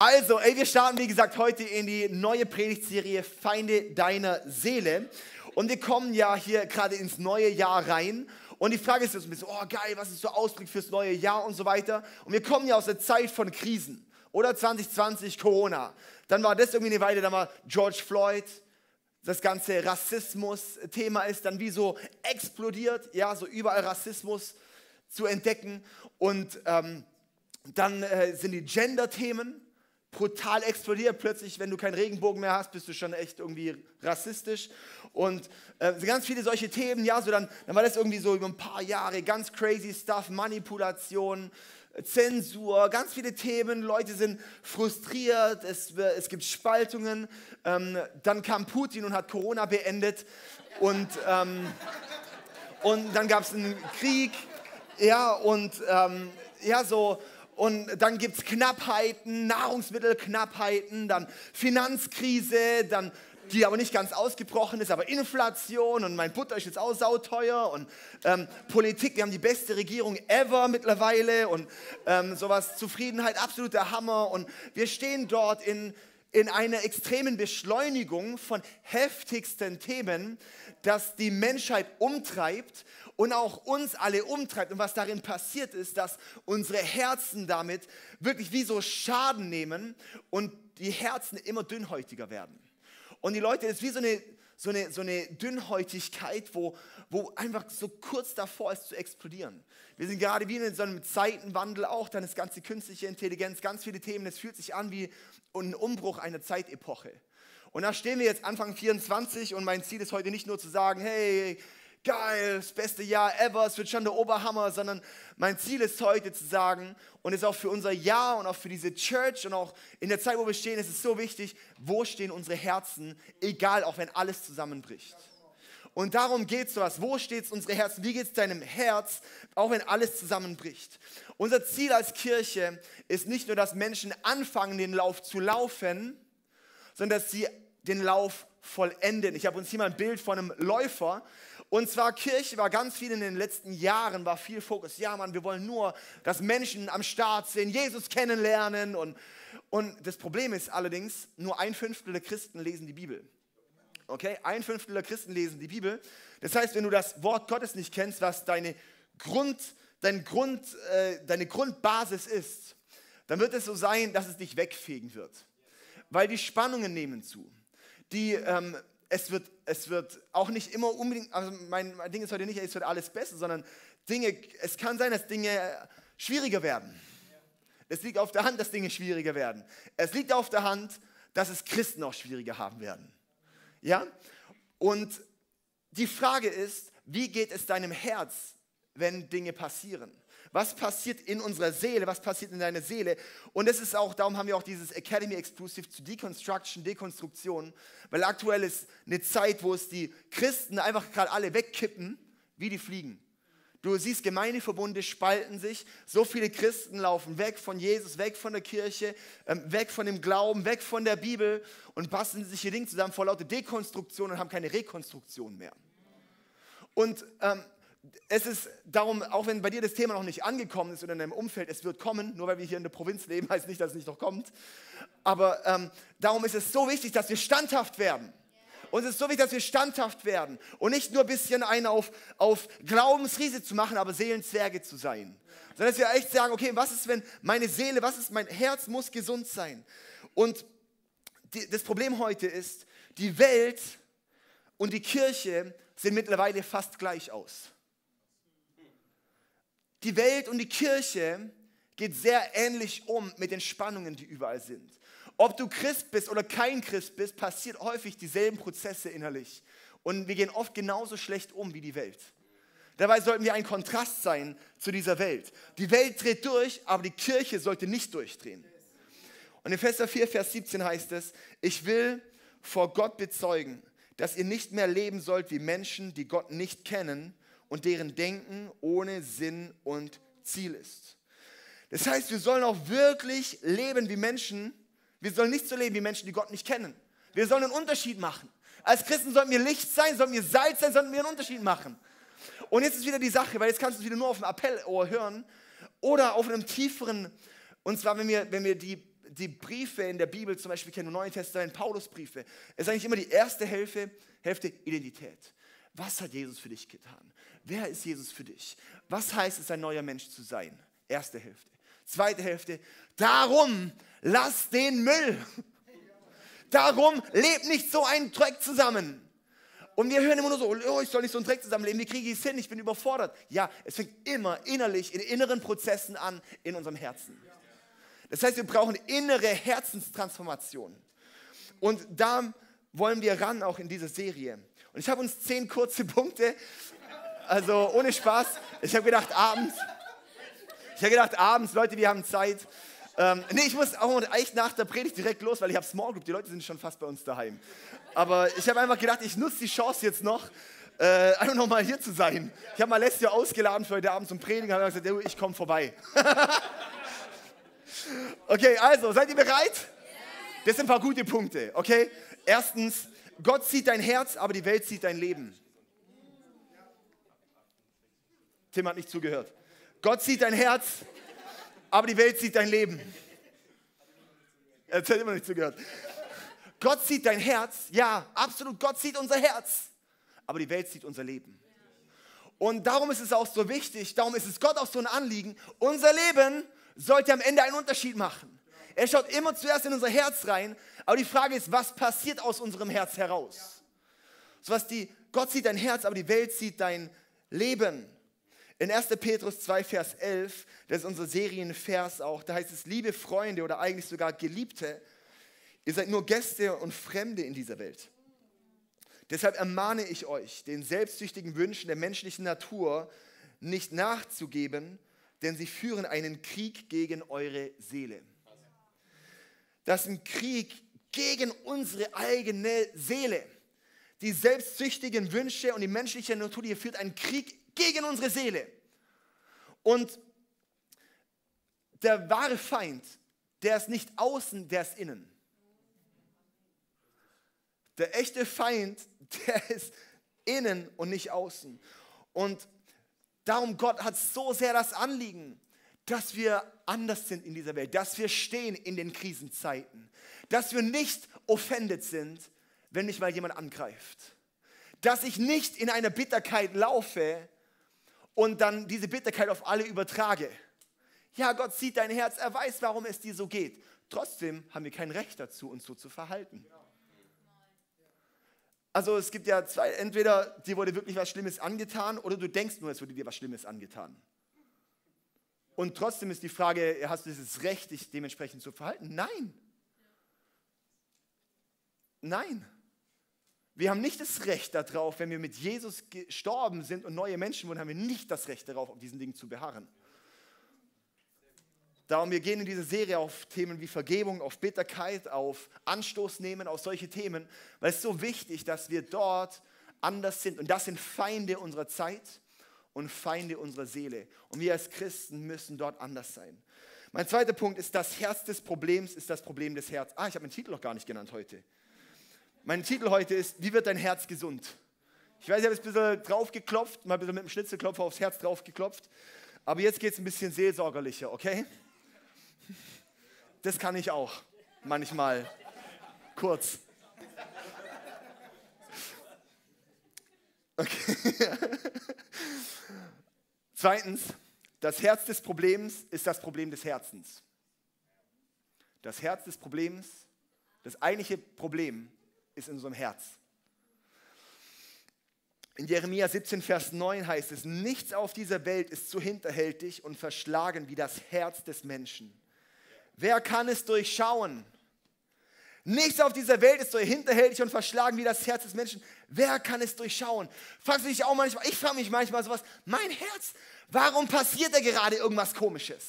Also, ey, wir starten, wie gesagt, heute in die neue Predigtserie Feinde deiner Seele. Und wir kommen ja hier gerade ins neue Jahr rein. Und die Frage ist jetzt ein bisschen, oh geil, was ist so Ausblick fürs neue Jahr und so weiter. Und wir kommen ja aus der Zeit von Krisen. Oder 2020 Corona. Dann war das irgendwie eine Weile, dann war George Floyd, das ganze Rassismus-Thema ist dann wie so explodiert, ja, so überall Rassismus zu entdecken. Und ähm, dann äh, sind die Gender-Themen brutal explodiert. Plötzlich, wenn du keinen Regenbogen mehr hast, bist du schon echt irgendwie rassistisch. Und äh, ganz viele solche Themen, ja, so dann, dann war das irgendwie so über ein paar Jahre ganz crazy Stuff, Manipulation, Zensur, ganz viele Themen. Leute sind frustriert, es, es gibt Spaltungen. Ähm, dann kam Putin und hat Corona beendet. Und, ähm, und dann gab es einen Krieg. Ja, und ähm, ja, so und dann gibt es Knappheiten, Nahrungsmittelknappheiten, dann Finanzkrise, dann die aber nicht ganz ausgebrochen ist, aber Inflation und mein Butter ist jetzt auch sauteuer und ähm, Politik, wir haben die beste Regierung ever mittlerweile und ähm, sowas, Zufriedenheit, absoluter Hammer und wir stehen dort in, in einer extremen Beschleunigung von heftigsten Themen, das die Menschheit umtreibt und auch uns alle umtreibt. Und was darin passiert ist, dass unsere Herzen damit wirklich wie so Schaden nehmen und die Herzen immer dünnhäutiger werden. Und die Leute, es ist wie so eine, so eine, so eine Dünnhäutigkeit, wo, wo einfach so kurz davor ist zu explodieren. Wir sind gerade wie in so einem Zeitenwandel auch, dann ist ganze künstliche Intelligenz, ganz viele Themen. Es fühlt sich an wie ein Umbruch einer Zeitepoche. Und da stehen wir jetzt Anfang 24 und mein Ziel ist heute nicht nur zu sagen, hey, geil, das beste Jahr ever, es wird schon der Oberhammer, sondern mein Ziel ist heute zu sagen und ist auch für unser Jahr und auch für diese Church und auch in der Zeit, wo wir stehen, ist es so wichtig, wo stehen unsere Herzen, egal, auch wenn alles zusammenbricht. Und darum geht es was. Wo steht unsere Herzen? Wie geht es deinem Herz, auch wenn alles zusammenbricht? Unser Ziel als Kirche ist nicht nur, dass Menschen anfangen, den Lauf zu laufen, sondern dass sie den Lauf vollenden. Ich habe uns hier mal ein Bild von einem Läufer. Und zwar Kirche war ganz viel in den letzten Jahren, war viel Fokus. Ja, Mann, wir wollen nur, dass Menschen am Start sind, Jesus kennenlernen. Und, und das Problem ist allerdings, nur ein Fünftel der Christen lesen die Bibel. Okay, ein Fünftel der Christen lesen die Bibel. Das heißt, wenn du das Wort Gottes nicht kennst, was deine, Grund, dein Grund, äh, deine Grundbasis ist, dann wird es so sein, dass es dich wegfegen wird. Weil die Spannungen nehmen zu. Die, ähm, es wird, es wird auch nicht immer unbedingt, also mein, mein Ding ist heute nicht, es wird alles besser, sondern Dinge, es kann sein, dass Dinge schwieriger werden. Es liegt auf der Hand, dass Dinge schwieriger werden. Es liegt auf der Hand, dass es Christen auch schwieriger haben werden. Ja? Und die Frage ist, wie geht es deinem Herz, wenn Dinge passieren? Was passiert in unserer Seele? Was passiert in deiner Seele? Und das ist auch, darum haben wir auch dieses Academy Exclusive zu Deconstruction, Dekonstruktion, weil aktuell ist eine Zeit, wo es die Christen einfach gerade alle wegkippen, wie die Fliegen. Du siehst, Gemeindeverbunde spalten sich. So viele Christen laufen weg von Jesus, weg von der Kirche, ähm, weg von dem Glauben, weg von der Bibel und basteln sich hier Dinge zusammen vor lauter Dekonstruktion und haben keine Rekonstruktion mehr. Und ähm, es ist darum, auch wenn bei dir das Thema noch nicht angekommen ist oder in deinem Umfeld, es wird kommen, nur weil wir hier in der Provinz leben, heißt nicht, dass es nicht noch kommt. Aber ähm, darum ist es so wichtig, dass wir standhaft werden. Und es ist so wichtig, dass wir standhaft werden und nicht nur ein bisschen einen auf, auf Glaubensriese zu machen, aber Seelenzwerge zu sein. Sondern dass wir echt sagen, okay, was ist, wenn meine Seele, was ist, mein Herz muss gesund sein. Und die, das Problem heute ist, die Welt und die Kirche sehen mittlerweile fast gleich aus die Welt und die Kirche geht sehr ähnlich um mit den Spannungen, die überall sind. Ob du Christ bist oder kein Christ bist, passiert häufig dieselben Prozesse innerlich. Und wir gehen oft genauso schlecht um wie die Welt. Dabei sollten wir ein Kontrast sein zu dieser Welt. Die Welt dreht durch, aber die Kirche sollte nicht durchdrehen. Und in Epheser 4, Vers 17 heißt es, ich will vor Gott bezeugen, dass ihr nicht mehr leben sollt wie Menschen, die Gott nicht kennen, und deren Denken ohne Sinn und Ziel ist. Das heißt, wir sollen auch wirklich leben wie Menschen. Wir sollen nicht so leben wie Menschen, die Gott nicht kennen. Wir sollen einen Unterschied machen. Als Christen sollten wir Licht sein, sollten wir Salz sein, sollten wir einen Unterschied machen. Und jetzt ist wieder die Sache, weil jetzt kannst du es wieder nur auf dem Appellohr hören oder auf einem tieferen, und zwar wenn wir, wenn wir die, die Briefe in der Bibel, zum Beispiel kennen wir Neuen Testament, Paulusbriefe, ist eigentlich immer die erste Hälfte, Hälfte Identität. Was hat Jesus für dich getan? Wer ist Jesus für dich? Was heißt es, ein neuer Mensch zu sein? Erste Hälfte. Zweite Hälfte, darum lass den Müll. Darum lebt nicht so ein Dreck zusammen. Und wir hören immer nur so, oh, ich soll nicht so einen Dreck zusammenleben, wie kriege ich es hin, ich bin überfordert. Ja, es fängt immer innerlich, in inneren Prozessen an, in unserem Herzen. Das heißt, wir brauchen innere Herzenstransformation. Und da wollen wir ran, auch in dieser Serie. Und ich habe uns zehn kurze Punkte, also ohne Spaß. Ich habe gedacht, abends, ich habe gedacht, abends, Leute, wir haben Zeit. Ähm, nee, ich muss auch echt nach der Predigt direkt los, weil ich habe Small Group, die Leute sind schon fast bei uns daheim. Aber ich habe einfach gedacht, ich nutze die Chance jetzt noch, äh, einfach nochmal hier zu sein. Ich habe mal letztes ausgeladen für heute Abend zum Predigen, habe gesagt, ich komme vorbei. okay, also, seid ihr bereit? Das sind ein paar gute Punkte, okay? Erstens, Gott sieht dein Herz, aber die Welt sieht dein Leben. Tim hat nicht zugehört. Gott sieht dein Herz, aber die Welt sieht dein Leben. Er hat immer nicht zugehört. Gott sieht dein Herz, ja, absolut, Gott sieht unser Herz, aber die Welt sieht unser Leben. Und darum ist es auch so wichtig, darum ist es Gott auch so ein Anliegen, unser Leben sollte am Ende einen Unterschied machen. Er schaut immer zuerst in unser Herz rein, aber die Frage ist, was passiert aus unserem Herz heraus? So was die, Gott sieht dein Herz, aber die Welt sieht dein Leben. In 1. Petrus 2, Vers 11, das ist unser Serienvers auch, da heißt es, liebe Freunde oder eigentlich sogar Geliebte, ihr seid nur Gäste und Fremde in dieser Welt. Deshalb ermahne ich euch, den selbstsüchtigen Wünschen der menschlichen Natur nicht nachzugeben, denn sie führen einen Krieg gegen eure Seele. Das ist ein Krieg gegen unsere eigene Seele. Die selbstsüchtigen Wünsche und die menschliche Natur, die führt einen Krieg gegen unsere Seele. Und der wahre Feind, der ist nicht außen, der ist innen. Der echte Feind, der ist innen und nicht außen. Und darum Gott hat so sehr das Anliegen, dass wir anders sind in dieser Welt, dass wir stehen in den Krisenzeiten, dass wir nicht offended sind, wenn mich mal jemand angreift, dass ich nicht in einer Bitterkeit laufe, und dann diese Bitterkeit auf alle übertrage. Ja, Gott sieht dein Herz, er weiß, warum es dir so geht. Trotzdem haben wir kein Recht dazu, uns so zu verhalten. Also es gibt ja zwei, entweder dir wurde wirklich was Schlimmes angetan oder du denkst nur, es wurde dir was Schlimmes angetan. Und trotzdem ist die Frage, hast du dieses Recht, dich dementsprechend zu verhalten? Nein. Nein. Wir haben nicht das Recht darauf, wenn wir mit Jesus gestorben sind und neue Menschen wurden, haben wir nicht das Recht darauf, auf diesen Dingen zu beharren. Darum, wir gehen in dieser Serie auf Themen wie Vergebung, auf Bitterkeit, auf Anstoß nehmen, auf solche Themen, weil es so wichtig, dass wir dort anders sind. Und das sind Feinde unserer Zeit und Feinde unserer Seele. Und wir als Christen müssen dort anders sein. Mein zweiter Punkt ist, das Herz des Problems ist das Problem des Herzens. Ah, ich habe meinen Titel noch gar nicht genannt heute. Mein Titel heute ist, wie wird dein Herz gesund? Ich weiß, ich habe es ein bisschen draufgeklopft, mal ein bisschen mit dem Schnitzelklopfer aufs Herz draufgeklopft. Aber jetzt geht es ein bisschen seelsorgerlicher, okay? Das kann ich auch manchmal. Kurz. Okay. Zweitens, das Herz des Problems ist das Problem des Herzens. Das Herz des Problems, das eigentliche Problem ist in unserem Herz. In Jeremia 17, Vers 9 heißt es, nichts auf dieser Welt ist so hinterhältig und verschlagen wie das Herz des Menschen. Wer kann es durchschauen? Nichts auf dieser Welt ist so hinterhältig und verschlagen wie das Herz des Menschen. Wer kann es durchschauen? Fragst du dich auch manchmal, ich frage mich manchmal sowas, mein Herz, warum passiert da gerade irgendwas Komisches?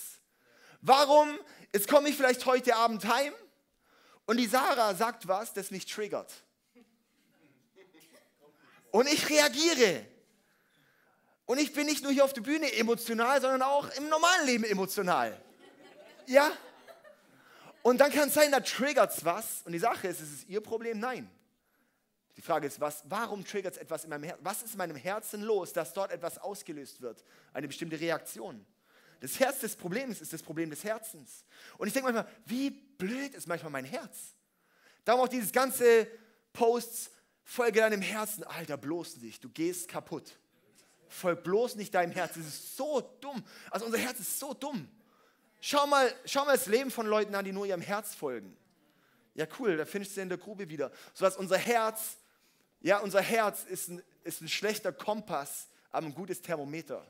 Warum, jetzt komme ich vielleicht heute Abend heim und die Sarah sagt was, das mich triggert. Und ich reagiere. Und ich bin nicht nur hier auf der Bühne emotional, sondern auch im normalen Leben emotional. Ja? Und dann kann es sein, da triggert es was. Und die Sache ist, ist es ihr Problem? Nein. Die Frage ist, was, warum triggert es etwas in meinem Herzen? Was ist in meinem Herzen los, dass dort etwas ausgelöst wird? Eine bestimmte Reaktion. das Herz des Problems ist das Problem des Herzens. Und ich denke manchmal, wie blöd ist manchmal mein Herz. Darum auch dieses ganze Posts, folge deinem Herzen. Alter, bloß nicht, du gehst kaputt. Folg bloß nicht deinem Herz. Das ist so dumm. Also unser Herz ist so dumm. Schau mal, schau mal das Leben von Leuten an, die nur ihrem Herz folgen. Ja, cool, da findest du in der Grube wieder. So dass unser Herz, ja, unser Herz ist ein, ist ein schlechter Kompass, aber ein gutes Thermometer.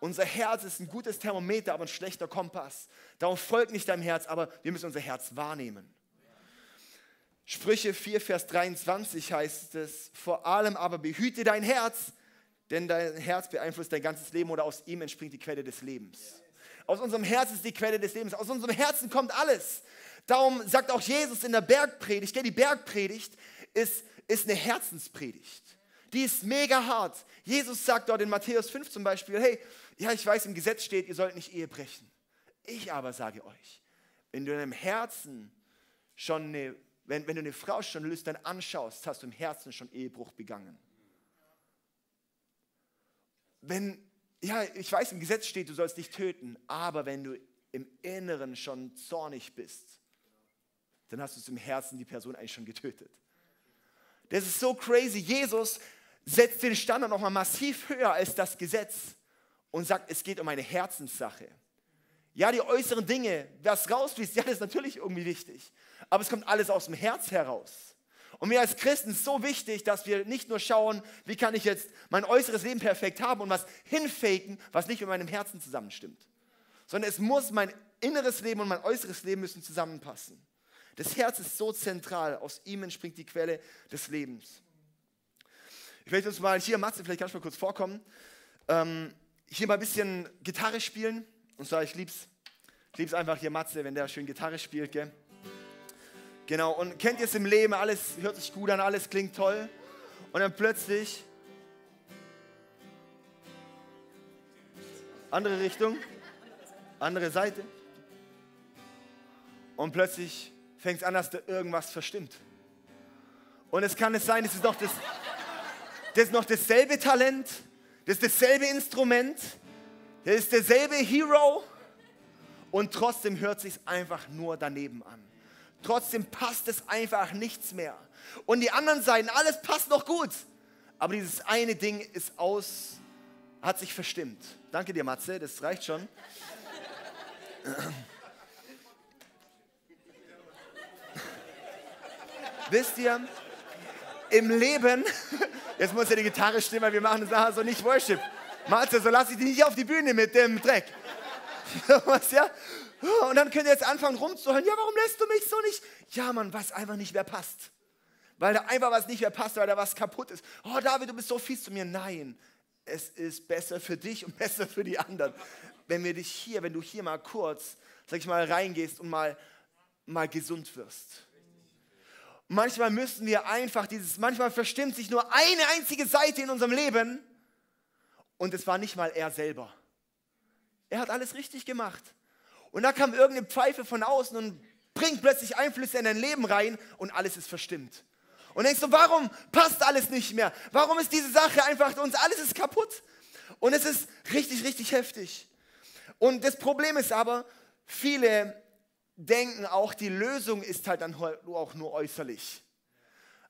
Unser Herz ist ein gutes Thermometer, aber ein schlechter Kompass. Darum folgt nicht deinem Herz, aber wir müssen unser Herz wahrnehmen. Sprüche 4, Vers 23 heißt es, vor allem aber behüte dein Herz, denn dein Herz beeinflusst dein ganzes Leben oder aus ihm entspringt die Quelle des Lebens. Aus unserem Herz ist die Quelle des Lebens. Aus unserem Herzen kommt alles. Darum sagt auch Jesus in der Bergpredigt, die Bergpredigt ist, ist eine Herzenspredigt. Die ist mega hart. Jesus sagt dort in Matthäus 5 zum Beispiel, hey, ja, ich weiß, im Gesetz steht, ihr sollt nicht Ehe brechen. Ich aber sage euch, wenn du in deinem Herzen schon eine, wenn, wenn du eine Frau schon lüstern anschaust, hast du im Herzen schon Ehebruch begangen. Wenn, ja, ich weiß, im Gesetz steht, du sollst nicht töten, aber wenn du im Inneren schon zornig bist, dann hast du im Herzen die Person eigentlich schon getötet. Das ist so crazy. Jesus setzt den Standard nochmal massiv höher als das Gesetz und sagt, es geht um eine Herzenssache. Ja, die äußeren Dinge, was rausfließt, ja, das ist natürlich irgendwie wichtig. Aber es kommt alles aus dem Herz heraus. Und mir als Christen ist so wichtig, dass wir nicht nur schauen, wie kann ich jetzt mein äußeres Leben perfekt haben und was hinfaken, was nicht mit meinem Herzen zusammenstimmt. Sondern es muss mein inneres Leben und mein äußeres Leben müssen zusammenpassen. Das Herz ist so zentral, aus ihm entspringt die Quelle des Lebens. Ich möchte uns mal hier, Matze, vielleicht kannst du mal kurz vorkommen. Ähm, hier mal ein bisschen Gitarre spielen. Und zwar, ich lieb's. Ich lieb's einfach hier, Matze, wenn der schön Gitarre spielt, gell? Genau, und kennt ihr es im Leben, alles hört sich gut an, alles klingt toll. Und dann plötzlich, andere Richtung, andere Seite. Und plötzlich fängt es an, dass da irgendwas verstimmt. Und es kann es sein, es ist noch das, das ist noch dasselbe Talent, das ist dasselbe Instrument, das ist derselbe Hero und trotzdem hört sich einfach nur daneben an. Trotzdem passt es einfach nichts mehr. Und die anderen Seiten, alles passt noch gut. Aber dieses eine Ding ist aus, hat sich verstimmt. Danke dir, Matze, das reicht schon. Wisst ihr, im Leben, jetzt muss ja die Gitarre stimmen, weil wir machen das nachher so nicht Worship. Matze, so lasse ich dich nicht auf die Bühne mit dem Dreck. Was, ja? Und dann könnt ihr jetzt anfangen rumzuhören. Ja, warum lässt du mich so nicht? Ja, man weiß einfach nicht, wer passt. Weil da einfach was nicht mehr passt, weil da was kaputt ist. Oh, David, du bist so fies zu mir. Nein, es ist besser für dich und besser für die anderen. Wenn wir dich hier, wenn du hier mal kurz, sag ich mal, reingehst und mal, mal gesund wirst. Manchmal müssen wir einfach dieses, manchmal verstimmt sich nur eine einzige Seite in unserem Leben und es war nicht mal er selber. Er hat alles richtig gemacht. Und da kam irgendeine Pfeife von außen und bringt plötzlich Einflüsse in dein Leben rein und alles ist verstimmt. Und denkst du, warum passt alles nicht mehr? Warum ist diese Sache einfach, uns alles ist kaputt? Und es ist richtig, richtig heftig. Und das Problem ist aber, viele denken auch, die Lösung ist halt dann auch nur äußerlich.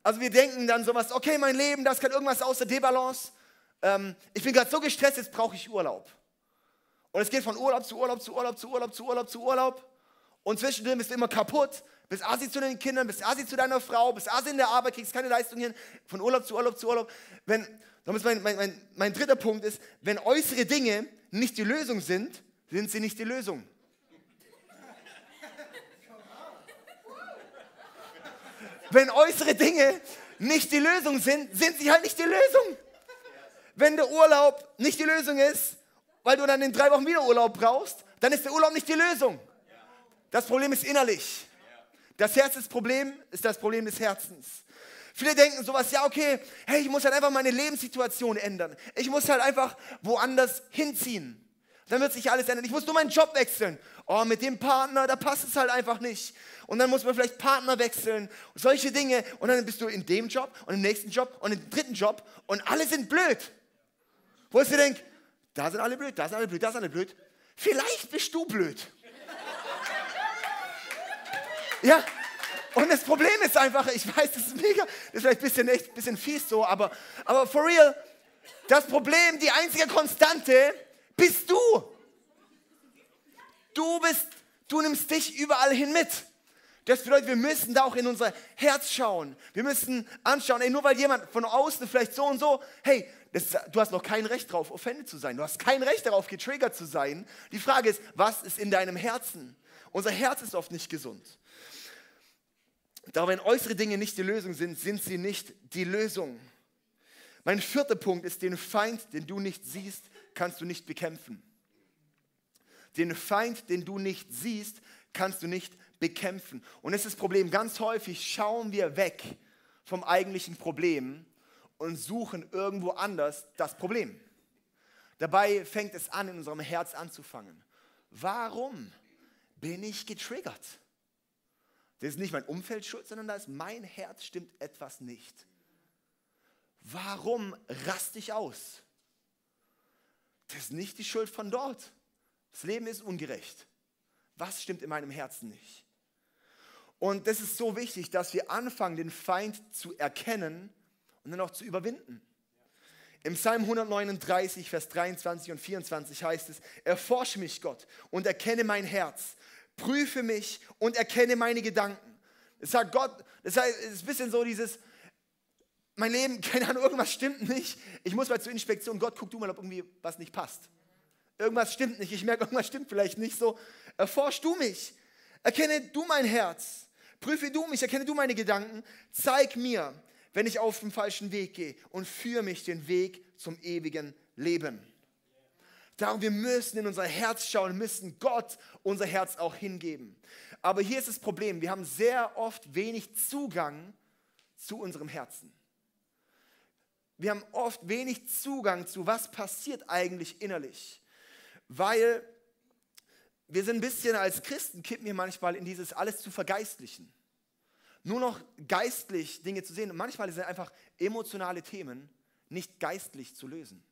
Also wir denken dann sowas, okay, mein Leben, das kann irgendwas außer Debalance. Ähm, ich bin gerade so gestresst, jetzt brauche ich Urlaub. Und es geht von Urlaub zu Urlaub zu Urlaub zu Urlaub zu Urlaub zu Urlaub. Und zwischendrin bist du immer kaputt. Bist Asi zu den Kindern, bist Asi zu deiner Frau, bist Asi in der Arbeit, kriegst keine Leistung hin. Von Urlaub zu Urlaub zu Urlaub. Wenn, mein, mein, mein, mein dritter Punkt ist, wenn äußere Dinge nicht die Lösung sind, sind sie nicht die Lösung. Wenn äußere Dinge nicht die Lösung sind, sind sie halt nicht die Lösung. Wenn der Urlaub nicht die Lösung ist, weil du dann in drei Wochen wieder Urlaub brauchst, dann ist der Urlaub nicht die Lösung. Das Problem ist innerlich. Das Herz ist das Problem, ist des Herzens. Viele denken sowas, ja, okay, hey, ich muss halt einfach meine Lebenssituation ändern. Ich muss halt einfach woanders hinziehen. Dann wird sich alles ändern. Ich muss nur meinen Job wechseln. Oh, mit dem Partner, da passt es halt einfach nicht. Und dann muss man vielleicht Partner wechseln. Solche Dinge. Und dann bist du in dem Job und im nächsten Job und im dritten Job und alle sind blöd. Wo ich dir denke, Da sind alle blöd, da sind alle blöd, da sind alle blöd. Vielleicht bist du blöd. Ja, und das Problem ist einfach, ich weiß, das ist mega, das ist vielleicht ein bisschen, echt, ein bisschen fies so, aber, aber for real, das Problem, die einzige Konstante bist du. Du bist, du nimmst dich überall hin mit. Das bedeutet, wir müssen da auch in unser Herz schauen. Wir müssen anschauen, ey, nur weil jemand von außen vielleicht so und so, hey, das, du hast noch kein Recht darauf, offended zu sein. Du hast kein Recht darauf, getriggert zu sein. Die Frage ist, was ist in deinem Herzen? Unser Herz ist oft nicht gesund. Da wenn äußere Dinge nicht die Lösung sind, sind sie nicht die Lösung. Mein vierter Punkt ist, den Feind, den du nicht siehst, kannst du nicht bekämpfen. Den Feind, den du nicht siehst, kannst du nicht bekämpfen. Und es ist das Problem, ganz häufig schauen wir weg vom eigentlichen Problem und suchen irgendwo anders das Problem. Dabei fängt es an, in unserem Herz anzufangen. Warum bin ich getriggert? Das ist nicht mein Umfeld schuld, sondern da ist mein Herz stimmt etwas nicht. Warum raste ich aus? Das ist nicht die Schuld von dort. Das Leben ist ungerecht. Was stimmt in meinem Herzen nicht? Und das ist so wichtig, dass wir anfangen, den Feind zu erkennen und dann auch zu überwinden. Im Psalm 139, Vers 23 und 24 heißt es, erforsche mich Gott und erkenne mein Herz, prüfe mich und erkenne meine Gedanken. Das sagt Gott, das heißt, es ist ein bisschen so dieses, mein Leben, keine Ahnung, irgendwas stimmt nicht. Ich muss mal zur Inspektion. Gott, guck du mal, ob irgendwie was nicht passt. Irgendwas stimmt nicht. Ich merke, irgendwas stimmt vielleicht nicht so. Erforsch du mich. Erkenne du mein Herz. Prüfe du mich, erkenne du meine Gedanken. Zeig mir, wenn ich auf den falschen Weg gehe und führe mich den Weg zum ewigen Leben. Darum, wir müssen in unser Herz schauen, müssen Gott unser Herz auch hingeben. Aber hier ist das Problem, wir haben sehr oft wenig Zugang zu unserem Herzen. Wir haben oft wenig Zugang zu, was passiert eigentlich innerlich. Weil wir sind ein bisschen als Christen, kippen wir manchmal in dieses alles zu vergeistlichen. Nur noch geistlich Dinge zu sehen. Und manchmal sind einfach emotionale Themen nicht geistlich zu lösen.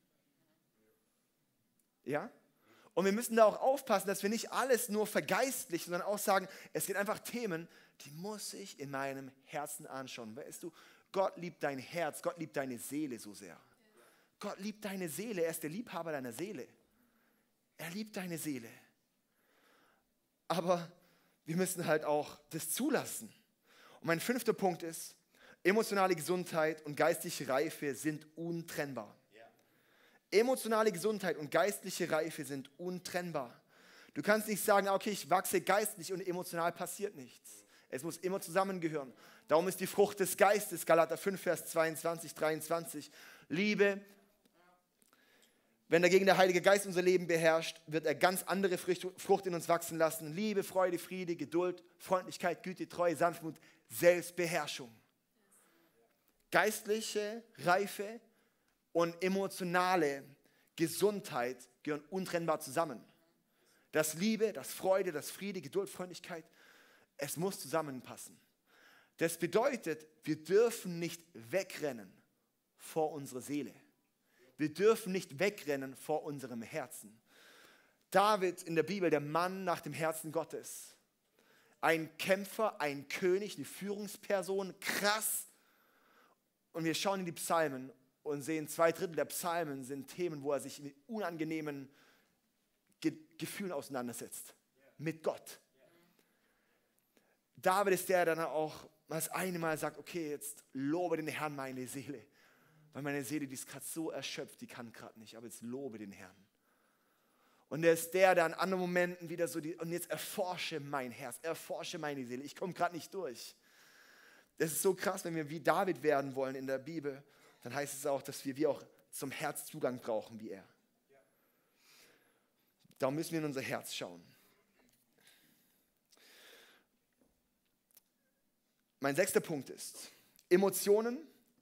Ja? Und wir müssen da auch aufpassen, dass wir nicht alles nur vergeistlichen, sondern auch sagen, es sind einfach Themen, die muss ich in meinem Herzen anschauen. Weißt du, Gott liebt dein Herz, Gott liebt deine Seele so sehr. Gott liebt deine Seele, er ist der Liebhaber deiner Seele. Er liebt deine Seele. Aber wir müssen halt auch das zulassen. Und mein fünfter Punkt ist, emotionale Gesundheit und geistliche Reife sind untrennbar. Emotionale Gesundheit und geistliche Reife sind untrennbar. Du kannst nicht sagen, okay, ich wachse geistlich und emotional passiert nichts. Es muss immer zusammengehören. Darum ist die Frucht des Geistes, Galater 5, Vers 22, 23, Liebe. Wenn dagegen der Heilige Geist unser Leben beherrscht, wird er ganz andere Frucht in uns wachsen lassen. Liebe, Freude, Friede, Geduld, Freundlichkeit, Güte, Treue, Sanftmut, Selbstbeherrschung. Geistliche Reife und emotionale Gesundheit gehören untrennbar zusammen. Das Liebe, das Freude, das Friede, Geduld, Freundlichkeit, es muss zusammenpassen. Das bedeutet, wir dürfen nicht wegrennen vor unserer Seele. Wir dürfen nicht wegrennen vor unserem Herzen. David in der Bibel, der Mann nach dem Herzen Gottes. Ein Kämpfer, ein König, eine Führungsperson, krass. Und wir schauen in die Psalmen und sehen, zwei Drittel der Psalmen sind Themen, wo er sich mit unangenehmen Ge Gefühlen auseinandersetzt. Mit Gott. David ist der, der dann auch das eine Mal sagt, okay, jetzt lobe den Herrn meine Seele. Weil meine Seele, die ist gerade so erschöpft, die kann gerade nicht, aber jetzt lobe den Herrn. Und er ist der, der an anderen Momenten wieder so, die, und jetzt erforsche mein Herz, erforsche meine Seele. Ich komme gerade nicht durch. Das ist so krass, wenn wir wie David werden wollen in der Bibel, dann heißt es auch, dass wir wie auch zum Herzzugang brauchen wie er. Darum müssen wir in unser Herz schauen. Mein sechster Punkt ist, Emotionen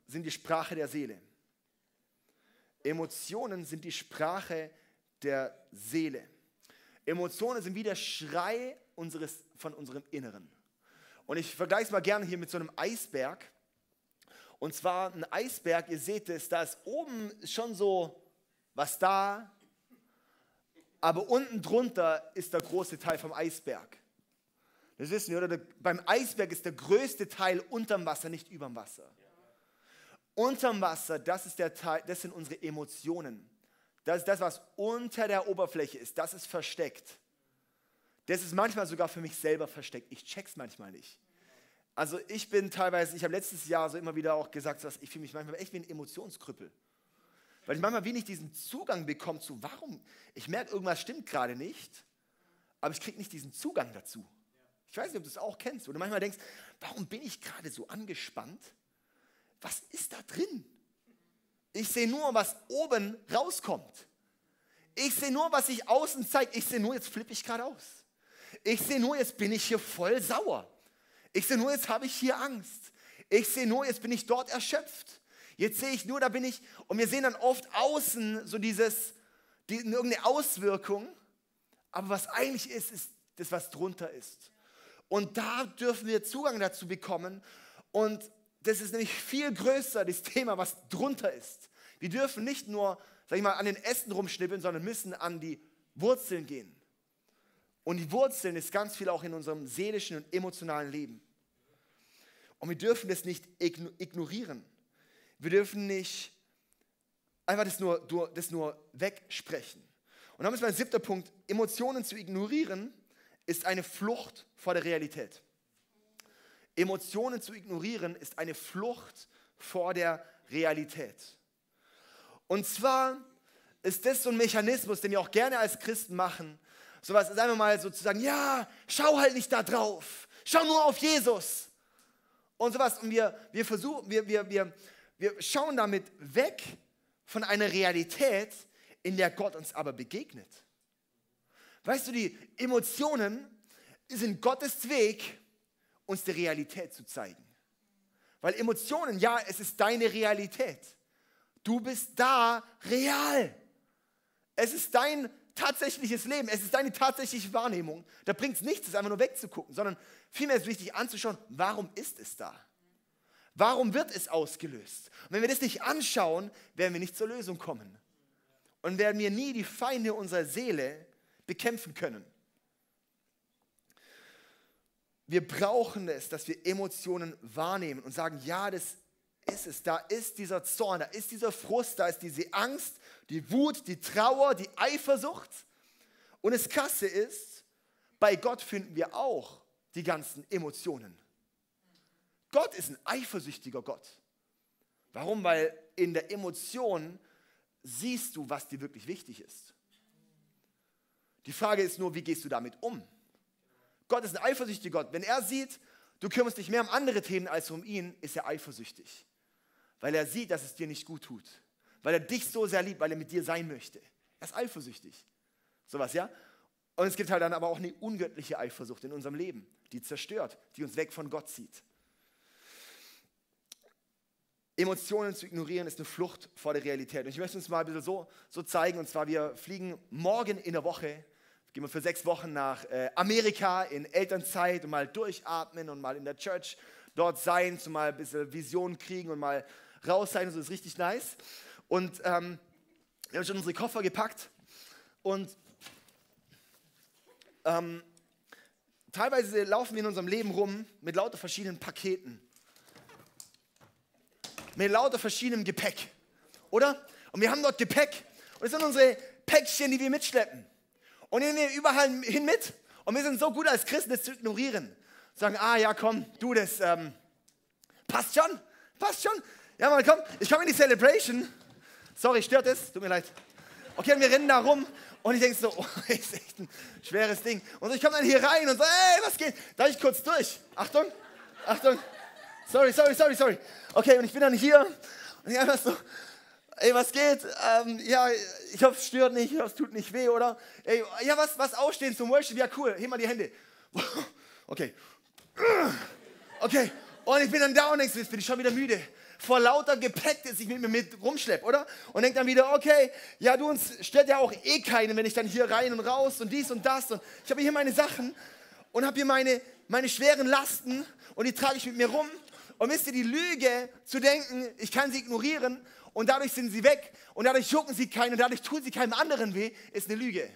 sind die Sprache der Seele. Emotionen sind die Sprache der Seele. Emotionen sind wie der Schrei unseres, von unserem Inneren. Und ich vergleiche es mal gerne hier mit so einem Eisberg. Und zwar ein Eisberg, ihr seht es, da ist oben schon so was da, Aber unten drunter ist der große Teil vom Eisberg. Das wissen wir, oder? Der, beim Eisberg ist der größte Teil unterm Wasser, nicht überm Wasser. Unterm Wasser, das ist der Teil, das sind unsere Emotionen. Das ist das, was unter der Oberfläche ist. Das ist versteckt. Das ist manchmal sogar für mich selber versteckt. Ich check's manchmal nicht. Also ich bin teilweise, ich habe letztes Jahr so immer wieder auch gesagt, dass ich fühle mich manchmal echt wie ein Emotionskrüppel. Weil ich manchmal wie nicht diesen Zugang bekomme zu, warum, ich merke, irgendwas stimmt gerade nicht, aber ich kriege nicht diesen Zugang dazu. Ich weiß nicht, ob du es auch kennst, du manchmal denkst, warum bin ich gerade so angespannt? Was ist da drin? Ich sehe nur, was oben rauskommt. Ich sehe nur, was sich außen zeigt. Ich sehe nur, jetzt flippe ich gerade aus. Ich sehe nur, jetzt bin ich hier voll sauer. Ich sehe nur, jetzt habe ich hier Angst. Ich sehe nur, jetzt bin ich dort erschöpft. Jetzt sehe ich nur, da bin ich. Und wir sehen dann oft außen so dieses, die, irgendeine Auswirkung. Aber was eigentlich ist, ist das, was drunter ist. Und da dürfen wir Zugang dazu bekommen. Und das ist nämlich viel größer, das Thema, was drunter ist. Wir dürfen nicht nur, sag ich mal, an den Ästen rumschnippeln, sondern müssen an die Wurzeln gehen. Und die Wurzeln ist ganz viel auch in unserem seelischen und emotionalen Leben. Und wir dürfen das nicht ignorieren. Wir dürfen nicht einfach das nur, das nur wegsprechen. Und dann ist mein siebter Punkt, Emotionen zu ignorieren, ist eine Flucht vor der Realität. Emotionen zu ignorieren ist eine Flucht vor der Realität. Und zwar ist das so ein Mechanismus, den wir auch gerne als Christen machen, sowas, sagen wir mal sozusagen, ja, schau halt nicht da drauf, schau nur auf Jesus und sowas. Und wir, wir versuchen, wir, wir, wir, wir schauen damit weg von einer Realität, in der Gott uns aber begegnet. Weißt du, die Emotionen sind Gottes Weg, uns die Realität zu zeigen. Weil Emotionen, ja, es ist deine Realität. Du bist da real. Es ist dein tatsächliches Leben. Es ist deine tatsächliche Wahrnehmung. Da bringt es nichts, es einfach nur wegzugucken, sondern vielmehr ist es wichtig anzuschauen, warum ist es da? Warum wird es ausgelöst? Und wenn wir das nicht anschauen, werden wir nicht zur Lösung kommen. Und werden wir nie die Feinde unserer Seele bekämpfen können. Wir brauchen es, dass wir Emotionen wahrnehmen und sagen, ja, das ist es. Da ist dieser Zorn, da ist dieser Frust, da ist diese Angst, die Wut, die Trauer, die Eifersucht. Und das Krasse ist, bei Gott finden wir auch die ganzen Emotionen. Gott ist ein eifersüchtiger Gott. Warum? Weil in der Emotion siehst du, was dir wirklich wichtig ist. Die Frage ist nur, wie gehst du damit um? Gott ist ein eifersüchtiger Gott. Wenn er sieht, du kümmerst dich mehr um andere Themen als um ihn, ist er eifersüchtig weil er sieht, dass es dir nicht gut tut. Weil er dich so sehr liebt, weil er mit dir sein möchte. Er ist eifersüchtig. Sowas, ja? Und es gibt halt dann aber auch eine ungöttliche Eifersucht in unserem Leben, die zerstört, die uns weg von Gott zieht. Emotionen zu ignorieren ist eine Flucht vor der Realität. Und ich möchte uns mal ein bisschen so, so zeigen. Und zwar, wir fliegen morgen in der Woche, gehen wir für sechs Wochen nach äh, Amerika in Elternzeit und mal durchatmen und mal in der Church dort sein, zu mal ein bisschen Vision kriegen und mal raus sein, so ist richtig nice. Und ähm, wir haben schon unsere Koffer gepackt und ähm, teilweise laufen wir in unserem Leben rum mit lauter verschiedenen Paketen. Mit lauter verschiedenem Gepäck. Oder? Und wir haben dort Gepäck. Und das sind unsere Päckchen, die wir mitschleppen. Und nehmen wir überall hin mit. Und wir sind so gut als Christen, das zu ignorieren. Sagen, ah ja, komm, du, das ähm, passt schon, passt schon. Ja, mal komm, ich komme in die Celebration. Sorry, stört es? Tut mir leid. Okay, und wir rennen da rum und ich denke so, oh, ist echt ein schweres Ding. Und ich komme dann hier rein und so, ey, was geht? Darf ich kurz durch? Achtung, Achtung. Sorry, sorry, sorry, sorry. Okay, und ich bin dann hier und ich einfach so, ey, was geht? Ähm, ja, ich hoffe, es stört nicht, ich hoffe, es tut nicht weh, oder? Ey, ja, was, was ausstehen zum Worship? Ja, cool, heb mal die Hände. Okay. Okay, und ich bin dann da und denke, jetzt bin ich schon wieder müde vor lauter Gepäck, das ich mit mir mit rumschleppe, oder? Und denke dann wieder, okay, ja, du uns stellt ja auch eh keinen, wenn ich dann hier rein und raus und dies und das und ich habe hier meine Sachen und habe hier meine, meine schweren Lasten und die trage ich mit mir rum. Und wisst ihr, die Lüge zu denken, ich kann sie ignorieren und dadurch sind sie weg und dadurch jucken sie keinen und dadurch tun sie keinem anderen weh, ist eine Lüge.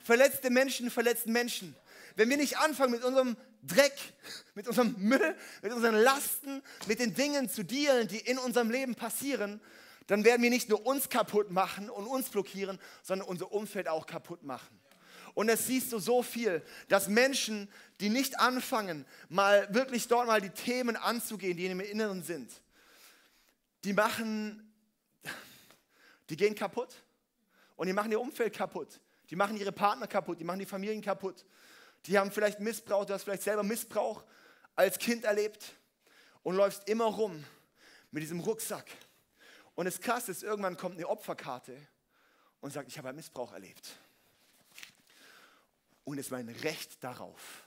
Verletzte Menschen verletzen Menschen. Wenn wir nicht anfangen mit unserem Dreck, mit unserem Müll, mit unseren Lasten, mit den Dingen zu dealen, die in unserem Leben passieren, dann werden wir nicht nur uns kaputt machen und uns blockieren, sondern unser Umfeld auch kaputt machen. Und es siehst du so viel, dass Menschen, die nicht anfangen, mal wirklich dort mal die Themen anzugehen, die in dem Inneren sind, die machen, die gehen kaputt und die machen ihr Umfeld kaputt. Die machen ihre Partner kaputt, die machen die Familien kaputt. Die haben vielleicht Missbrauch, du hast vielleicht selber Missbrauch als Kind erlebt und läufst immer rum mit diesem Rucksack. Und das Krasse ist, irgendwann kommt eine Opferkarte und sagt, ich habe Missbrauch erlebt. Und es ist mein Recht darauf.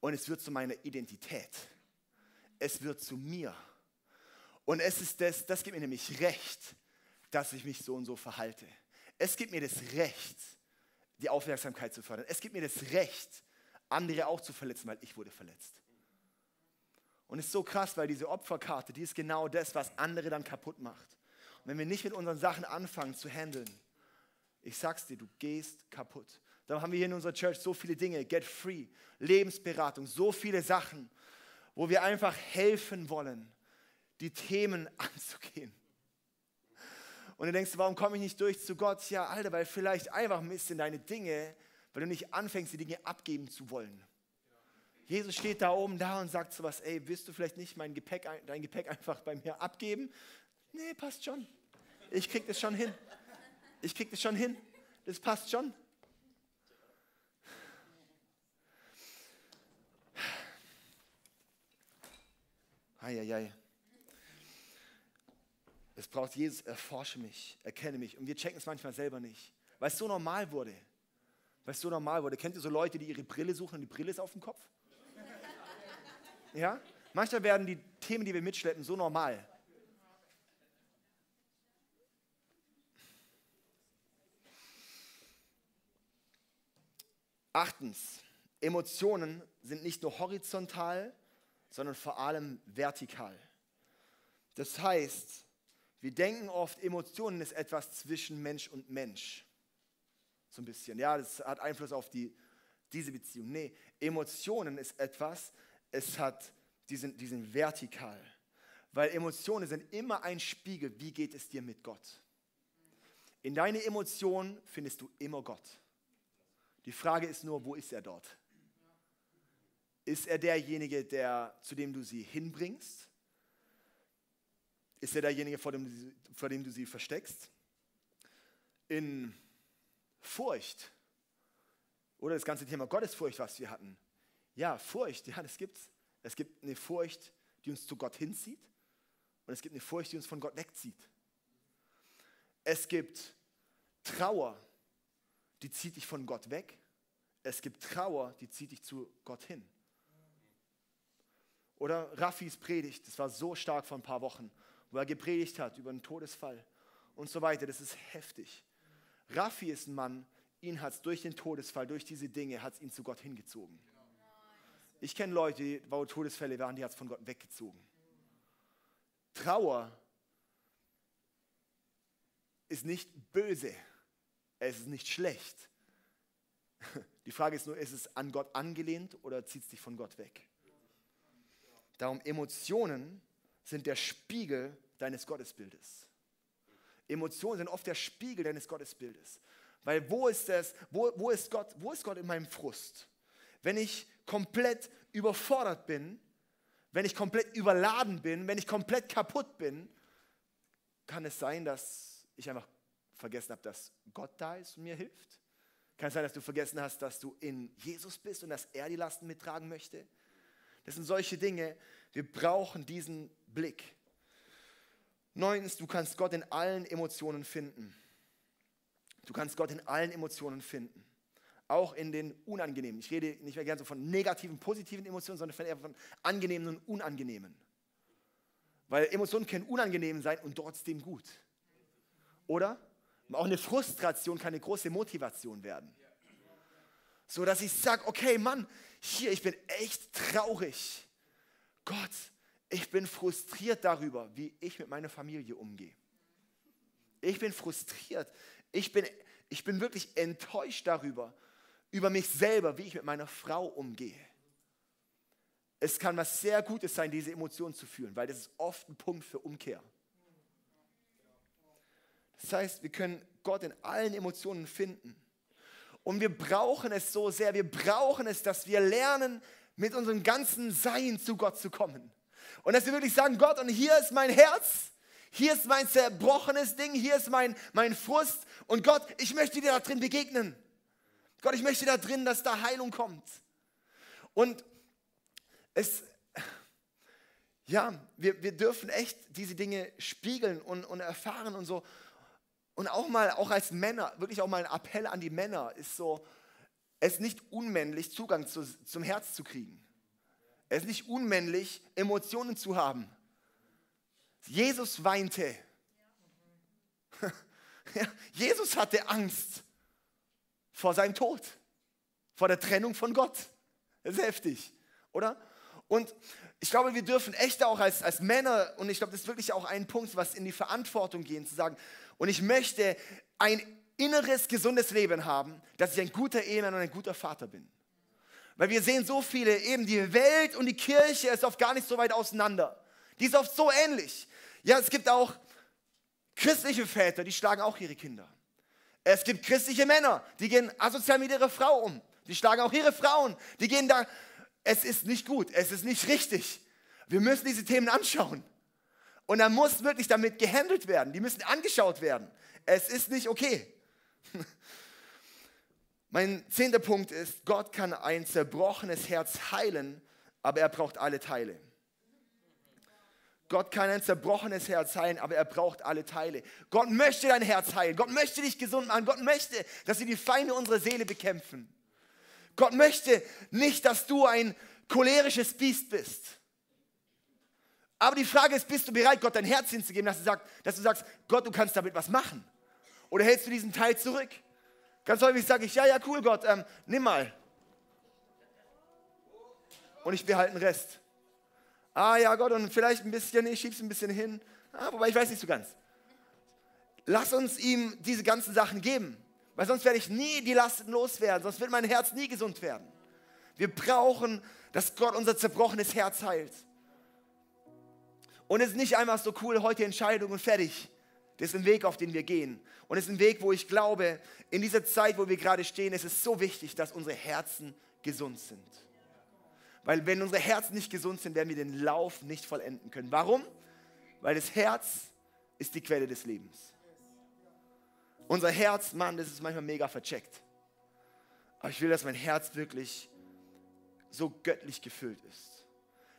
Und es wird zu meiner Identität. Es wird zu mir. Und es ist das, das gibt mir nämlich Recht, dass ich mich so und so verhalte. Es gibt mir das Recht, die Aufmerksamkeit zu fördern. Es gibt mir das Recht, andere auch zu verletzen, weil ich wurde verletzt. Und es ist so krass, weil diese Opferkarte, die ist genau das, was andere dann kaputt macht. Und wenn wir nicht mit unseren Sachen anfangen zu handeln, ich sag's dir, du gehst kaputt. Darum haben wir hier in unserer Church so viele Dinge, Get Free, Lebensberatung, so viele Sachen, wo wir einfach helfen wollen, die Themen anzugehen. Und du denkst, warum komme ich nicht durch zu Gott? Ja, Alter, weil vielleicht einfach ein bisschen deine Dinge, weil du nicht anfängst, die Dinge abgeben zu wollen. Jesus steht da oben da und sagt so was, ey, willst du vielleicht nicht mein Gepäck, dein Gepäck einfach bei mir abgeben? Nee, passt schon. Ich krieg das schon hin. Ich krieg das schon hin. Das passt schon. Eieiei. Es braucht Jesus, erforsche mich, erkenne mich. Und wir checken es manchmal selber nicht, weil es so normal wurde. Weil es so normal wurde. Kennt ihr so Leute, die ihre Brille suchen und die Brille ist auf dem Kopf? Ja? Manchmal werden die Themen, die wir mitschleppen, so normal. Achtens, Emotionen sind nicht nur horizontal, sondern vor allem vertikal. Das heißt, wir denken oft, Emotionen ist etwas zwischen Mensch und Mensch. So ein bisschen. Ja, das hat Einfluss auf die, diese Beziehung. Nee, Emotionen ist etwas, es hat diesen, diesen vertikal. Weil Emotionen sind immer ein Spiegel, wie geht es dir mit Gott. In deine Emotionen findest du immer Gott. Die Frage ist nur, wo ist er dort? Ist er derjenige, der, zu dem du sie hinbringst? Ist er derjenige, vor dem, vor dem du sie versteckst? In Furcht oder das ganze Thema Gottesfurcht, was wir hatten. Ja, Furcht, ja, das gibt's. Es gibt eine Furcht, die uns zu Gott hinzieht und es gibt eine Furcht, die uns von Gott wegzieht. Es gibt Trauer, die zieht dich von Gott weg. Es gibt Trauer, die zieht dich zu Gott hin. Oder Raffis Predigt, das war so stark vor ein paar Wochen, wo er gepredigt hat über einen Todesfall und so weiter. Das ist heftig. Raffi ist ein Mann, ihn hat es durch den Todesfall, durch diese Dinge, hat es ihn zu Gott hingezogen. Ich kenne Leute, wo Todesfälle waren, die hat es von Gott weggezogen. Trauer ist nicht böse, es ist nicht schlecht. Die Frage ist nur, ist es an Gott angelehnt oder zieht es dich von Gott weg? Darum, Emotionen sind der Spiegel deines Gottesbildes. Emotionen sind oft der Spiegel deines Gottesbildes. Weil wo ist das, wo, wo, ist Gott, wo ist Gott in meinem Frust? Wenn ich komplett überfordert bin, wenn ich komplett überladen bin, wenn ich komplett kaputt bin, kann es sein, dass ich einfach vergessen habe, dass Gott da ist und mir hilft. Kann es sein, dass du vergessen hast, dass du in Jesus bist und dass er die Lasten mittragen möchte? Das sind solche Dinge. Wir brauchen diesen Blick. Neuntens, du kannst Gott in allen Emotionen finden. Du kannst Gott in allen Emotionen finden. Auch in den unangenehmen. Ich rede nicht mehr gerne so von negativen, positiven Emotionen, sondern eher von angenehmen und unangenehmen. Weil Emotionen können unangenehm sein und trotzdem gut. Oder? Auch eine Frustration kann eine große Motivation werden. So dass ich sage, okay, Mann, hier, ich bin echt traurig. Gott, ich bin frustriert darüber, wie ich mit meiner Familie umgehe. Ich bin frustriert. Ich bin, ich bin wirklich enttäuscht darüber, über mich selber, wie ich mit meiner Frau umgehe. Es kann was sehr Gutes sein, diese Emotionen zu fühlen, weil das ist oft ein Punkt für Umkehr. Das heißt, wir können Gott in allen Emotionen finden. Und wir brauchen es so sehr, wir brauchen es, dass wir lernen, mit unserem ganzen Sein zu Gott zu kommen. Und dass wir wirklich sagen, Gott, und hier ist mein Herz, hier ist mein zerbrochenes Ding, hier ist mein, mein Frust. Und Gott, ich möchte dir da drin begegnen. Gott, ich möchte da drin, dass da Heilung kommt. Und es, ja, wir, wir dürfen echt diese Dinge spiegeln und, und erfahren und so. Und auch mal, auch als Männer, wirklich auch mal ein Appell an die Männer ist so, es nicht unmännlich, Zugang zu, zum Herz zu kriegen. Es ist nicht unmännlich, Emotionen zu haben. Jesus weinte. Jesus hatte Angst vor seinem Tod, vor der Trennung von Gott. Das ist heftig, oder? Und ich glaube, wir dürfen echt auch als, als Männer, und ich glaube, das ist wirklich auch ein Punkt, was in die Verantwortung gehen, zu sagen, und ich möchte ein inneres, gesundes Leben haben, dass ich ein guter Ehemann und ein guter Vater bin. Weil wir sehen so viele, eben die Welt und die Kirche ist oft gar nicht so weit auseinander. Die ist oft so ähnlich. Ja, es gibt auch christliche Väter, die schlagen auch ihre Kinder. Es gibt christliche Männer, die gehen asozial mit ihrer Frau um. Die schlagen auch ihre Frauen. Die gehen da es ist nicht gut, es ist nicht richtig. Wir müssen diese Themen anschauen. Und da muss wirklich damit gehandelt werden. Die müssen angeschaut werden. Es ist nicht okay. Mein zehnter Punkt ist, Gott kann ein zerbrochenes Herz heilen, aber er braucht alle Teile. Gott kann ein zerbrochenes Herz heilen, aber er braucht alle Teile. Gott möchte dein Herz heilen. Gott möchte dich gesund machen. Gott möchte, dass wir die Feinde unserer Seele bekämpfen. Gott möchte nicht, dass du ein cholerisches Biest bist. Aber die Frage ist, bist du bereit, Gott dein Herz hinzugeben, dass du, sagst, dass du sagst, Gott, du kannst damit was machen? Oder hältst du diesen Teil zurück? Ganz häufig sage ich, ja, ja, cool, Gott, ähm, nimm mal. Und ich behalte den Rest. Ah ja, Gott, und vielleicht ein bisschen, ich schieb's ein bisschen hin. Ah, wobei ich weiß nicht so ganz. Lass uns ihm diese ganzen Sachen geben. Weil sonst werde ich nie die Lasten loswerden, sonst wird mein Herz nie gesund werden. Wir brauchen, dass Gott unser zerbrochenes Herz heilt. Und es ist nicht einfach so cool, heute Entscheidung und fertig. Das ist ein Weg, auf den wir gehen. Und es ist ein Weg, wo ich glaube, in dieser Zeit, wo wir gerade stehen, ist es so wichtig, dass unsere Herzen gesund sind. Weil wenn unsere Herzen nicht gesund sind, werden wir den Lauf nicht vollenden können. Warum? Weil das Herz ist die Quelle des Lebens. Unser Herz, Mann, das ist manchmal mega vercheckt. Aber ich will, dass mein Herz wirklich so göttlich gefüllt ist.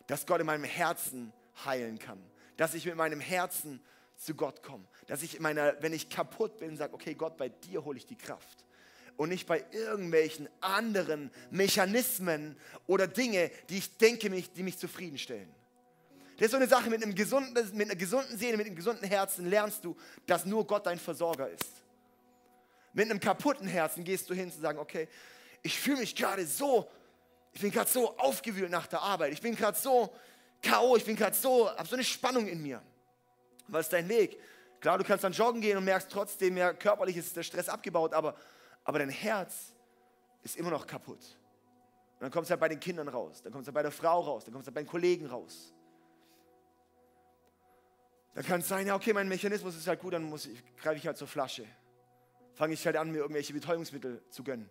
Dass Gott in meinem Herzen heilen kann. Dass ich mit meinem Herzen zu Gott komme. Dass ich in meiner, wenn ich kaputt bin, sage, okay, Gott, bei dir hole ich die Kraft. Und nicht bei irgendwelchen anderen Mechanismen oder Dinge, die ich denke, die mich zufriedenstellen. Das ist so eine Sache, mit, einem gesunden, mit einer gesunden Seele, mit einem gesunden Herzen lernst du, dass nur Gott dein Versorger ist. Mit einem kaputten Herzen gehst du hin zu sagen, okay, ich fühle mich gerade so, ich bin gerade so aufgewühlt nach der Arbeit, ich bin gerade so K.O., ich bin gerade so, habe so eine Spannung in mir. Was ist dein Weg? Klar, du kannst dann joggen gehen und merkst trotzdem, ja, körperlich ist der Stress abgebaut, aber, aber dein Herz ist immer noch kaputt. Und dann kommt es halt bei den Kindern raus, dann kommt es halt bei der Frau raus, dann kommt es halt bei den Kollegen raus. Dann kann es sein, ja, okay, mein Mechanismus ist halt gut, dann ich, greife ich halt zur Flasche fange ich halt an, mir irgendwelche Betäubungsmittel zu gönnen.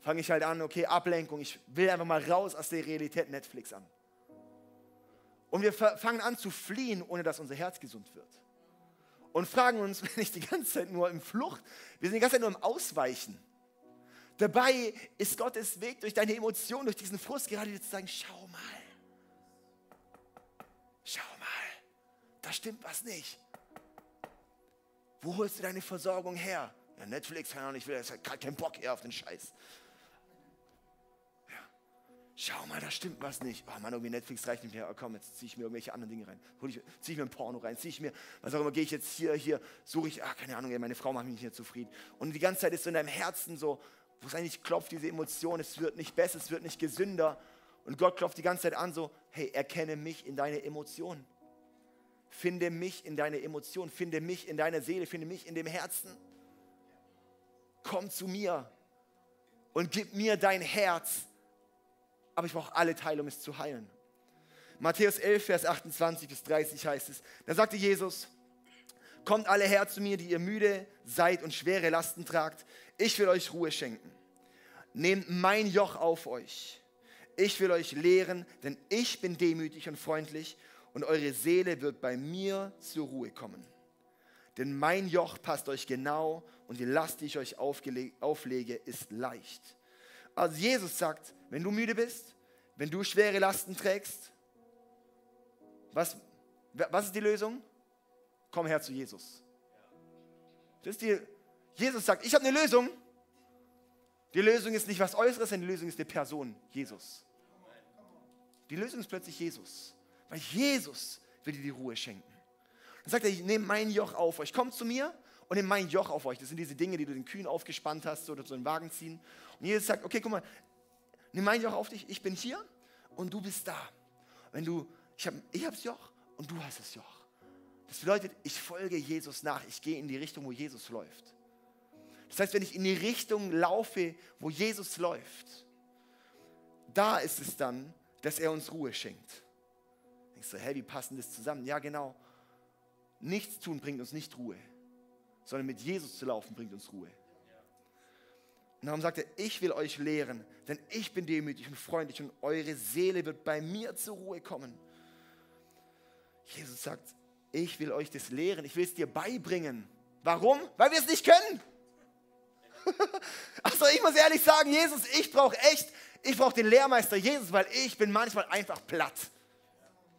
Fange ich halt an, okay, Ablenkung, ich will einfach mal raus aus der Realität Netflix an. Und wir fangen an zu fliehen, ohne dass unser Herz gesund wird. Und fragen uns, wenn ich die ganze Zeit nur im Flucht, wir sind die ganze Zeit nur im Ausweichen. Dabei ist Gottes Weg durch deine Emotionen, durch diesen Frust gerade dir zu sagen, schau mal, schau mal, da stimmt was nicht. Wo holst du deine Versorgung her? Ja, Netflix, keine Ahnung, ich will, ich habe keinen Bock eher auf den Scheiß. Schau mal, da stimmt was nicht. Oh Mann, irgendwie Netflix reicht nicht mehr. Oh, komm, jetzt ziehe ich mir irgendwelche anderen Dinge rein. Ziehe ich mir ein Porno rein, ziehe ich mir, was auch immer, gehe ich jetzt hier, hier, suche ich, ach, keine Ahnung, meine Frau macht mich nicht mehr zufrieden. Und die ganze Zeit ist so in deinem Herzen so, wo es eigentlich klopft, diese Emotion, es wird nicht besser, es wird nicht gesünder. Und Gott klopft die ganze Zeit an, so, hey, erkenne mich in deine Emotionen. Finde mich in deine Emotionen, finde mich in deiner Seele, finde mich in dem Herzen. komm zu mir und gib mir dein Herz. Aber ich brauche alle Teile, um es zu heilen. Matthäus 11, Vers 28 bis 30 heißt es. Da sagte Jesus, kommt alle her zu mir, die ihr müde seid und schwere Lasten tragt. Ich will euch Ruhe schenken. Nehmt mein Joch auf euch. Ich will euch lehren, denn ich bin demütig und freundlich und eure Seele wird bei mir zur Ruhe kommen. Denn mein Joch passt euch genau und die Last, die ich euch auflege, ist leicht. Also Jesus sagt, wenn du müde bist, wenn du schwere Lasten trägst, was, was ist die Lösung? Komm her zu Jesus. Das ist die, Jesus sagt, ich habe eine Lösung. Die Lösung ist nicht was Äußeres, sondern die Lösung ist die Person, Jesus. Die Lösung ist plötzlich Jesus. Weil Jesus will dir die Ruhe schenken. Dann sagt er, ich nehme mein Joch auf euch. Kommt zu mir und nehme mein Joch auf euch. Das sind diese Dinge, die du den Kühen aufgespannt hast oder zu den Wagen ziehen. Und Jesus sagt, okay, guck mal, nimm mein Joch auf dich. Ich bin hier und du bist da. Wenn du, ich habe ich das Joch und du hast das Joch. Das bedeutet, ich folge Jesus nach. Ich gehe in die Richtung, wo Jesus läuft. Das heißt, wenn ich in die Richtung laufe, wo Jesus läuft, da ist es dann, dass er uns Ruhe schenkt. Denkst du, hä, wie passen das zusammen? Ja, genau. Nichts tun bringt uns nicht Ruhe, sondern mit Jesus zu laufen bringt uns Ruhe. Und darum sagt er, ich will euch lehren, denn ich bin demütig und freundlich und eure Seele wird bei mir zur Ruhe kommen. Jesus sagt, ich will euch das lehren, ich will es dir beibringen. Warum? Weil wir es nicht können. Also ich muss ehrlich sagen, Jesus, ich brauche echt, ich brauche den Lehrmeister Jesus, weil ich bin manchmal einfach platt.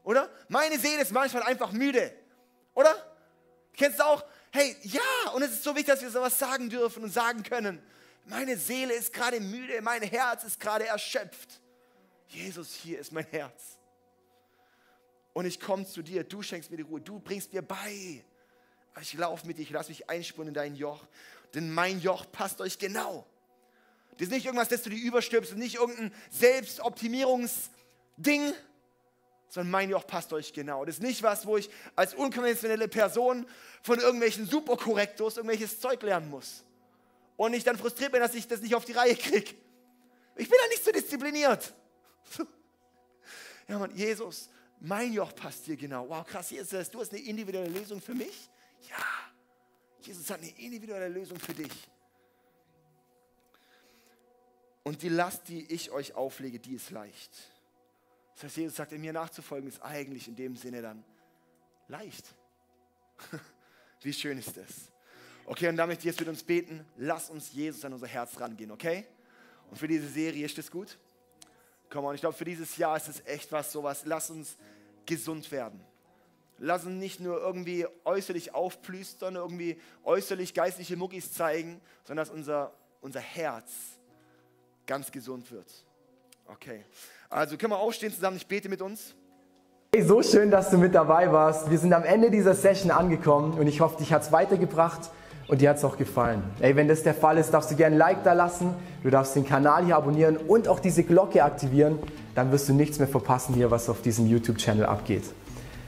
Oder? Meine Seele ist manchmal einfach müde. Oder? Kennst du auch? Hey, ja, und es ist so wichtig, dass wir sowas sagen dürfen und sagen können. Meine Seele ist gerade müde, mein Herz ist gerade erschöpft. Jesus, hier ist mein Herz. Und ich komme zu dir, du schenkst mir die Ruhe, du bringst mir bei. Ich laufe mit dir, ich lasse mich einspulen in dein Joch, denn mein Joch passt euch genau. Das ist nicht irgendwas, das du dir überstülpst und nicht irgendein Selbstoptimierungsding, sondern mein Joch passt euch genau. Das ist nicht was, wo ich als unkonventionelle Person von irgendwelchen Superkorrektos irgendwelches Zeug lernen muss. Und ich dann frustriert bin, dass ich das nicht auf die Reihe kriege. Ich bin da nicht so diszipliniert. Ja, Mann, Jesus, mein Joch passt dir genau. Wow, krass, Jesus, du hast eine individuelle Lösung für mich? Ja, Jesus hat eine individuelle Lösung für dich. Und die Last, die ich euch auflege, die ist leicht. Das heißt, Jesus sagt, mir nachzufolgen ist eigentlich in dem Sinne dann leicht. Wie schön ist das? Okay, und damit jetzt mit uns beten, lass uns Jesus an unser Herz rangehen, okay? Und für diese Serie ist das gut? Komm on, ich glaube, für dieses Jahr ist es echt was, sowas. Lass uns gesund werden. Lass uns nicht nur irgendwie äußerlich aufplüstern, irgendwie äußerlich geistliche Muckis zeigen, sondern dass unser, unser Herz ganz gesund wird. Okay. Also können wir aufstehen zusammen, ich bete mit uns. Hey, so schön, dass du mit dabei warst. Wir sind am Ende dieser Session angekommen und ich hoffe, dich hat es weitergebracht und dir hat es auch gefallen. Ey, wenn das der Fall ist, darfst du gerne ein Like da lassen, du darfst den Kanal hier abonnieren und auch diese Glocke aktivieren, dann wirst du nichts mehr verpassen hier, was auf diesem YouTube-Channel abgeht.